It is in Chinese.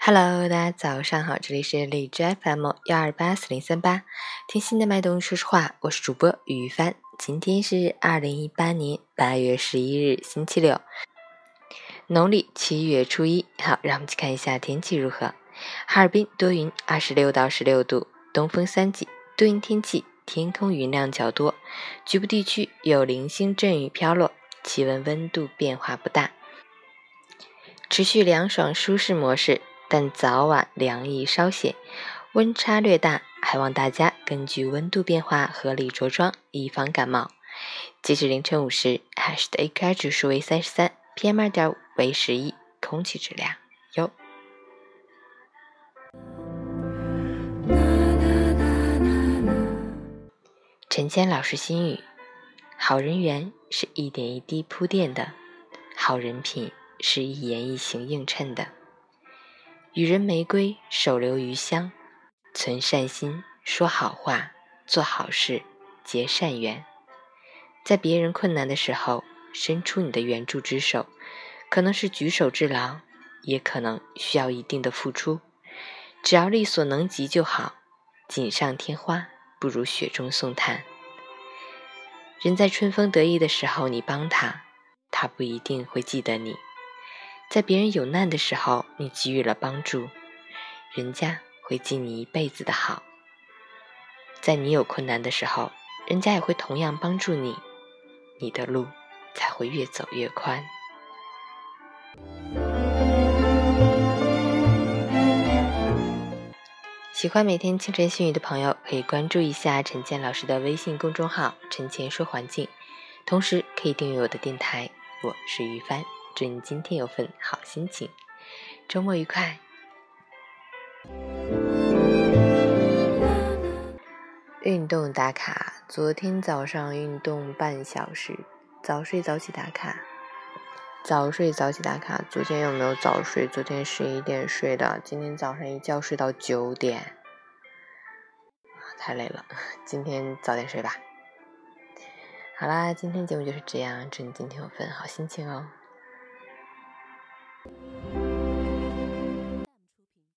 Hello，大家早上好，这里是荔枝 FM 幺二八四零三八，听心的脉动说实话，我是主播于帆。今天是二零一八年八月十一日，星期六，农历七月初一。好，让我们去看一下天气如何。哈尔滨多云，二十六到十六度，东风三级，多云天气，天空云量较多，局部地区有零星阵雨飘落，气温温度变化不大，持续凉爽舒适模式。但早晚凉意稍显，温差略大，还望大家根据温度变化合理着装，以防感冒。截止凌晨五时，海市的 AQI 指数为三十三，PM 二点五为十一，空气质量优。陈谦老师心语：好人缘是一点一滴铺垫的，好人品是一言一行映衬的。予人玫瑰，手留余香。存善心，说好话，做好事，结善缘。在别人困难的时候，伸出你的援助之手，可能是举手之劳，也可能需要一定的付出。只要力所能及就好。锦上添花，不如雪中送炭。人在春风得意的时候，你帮他，他不一定会记得你。在别人有难的时候，你给予了帮助，人家会记你一辈子的好；在你有困难的时候，人家也会同样帮助你，你的路才会越走越宽。喜欢每天清晨心语的朋友，可以关注一下陈建老师的微信公众号“陈建说环境”，同时可以订阅我的电台。我是于帆。祝你今天有份好心情，周末愉快。运动打卡，昨天早上运动半小时，早睡早起打卡。早睡早起打卡，昨天有没有早睡？昨天十一点睡的，今天早上一觉睡到九点，太累了。今天早点睡吧。好啦，今天节目就是这样，祝你今天有份好心情哦。Thank you.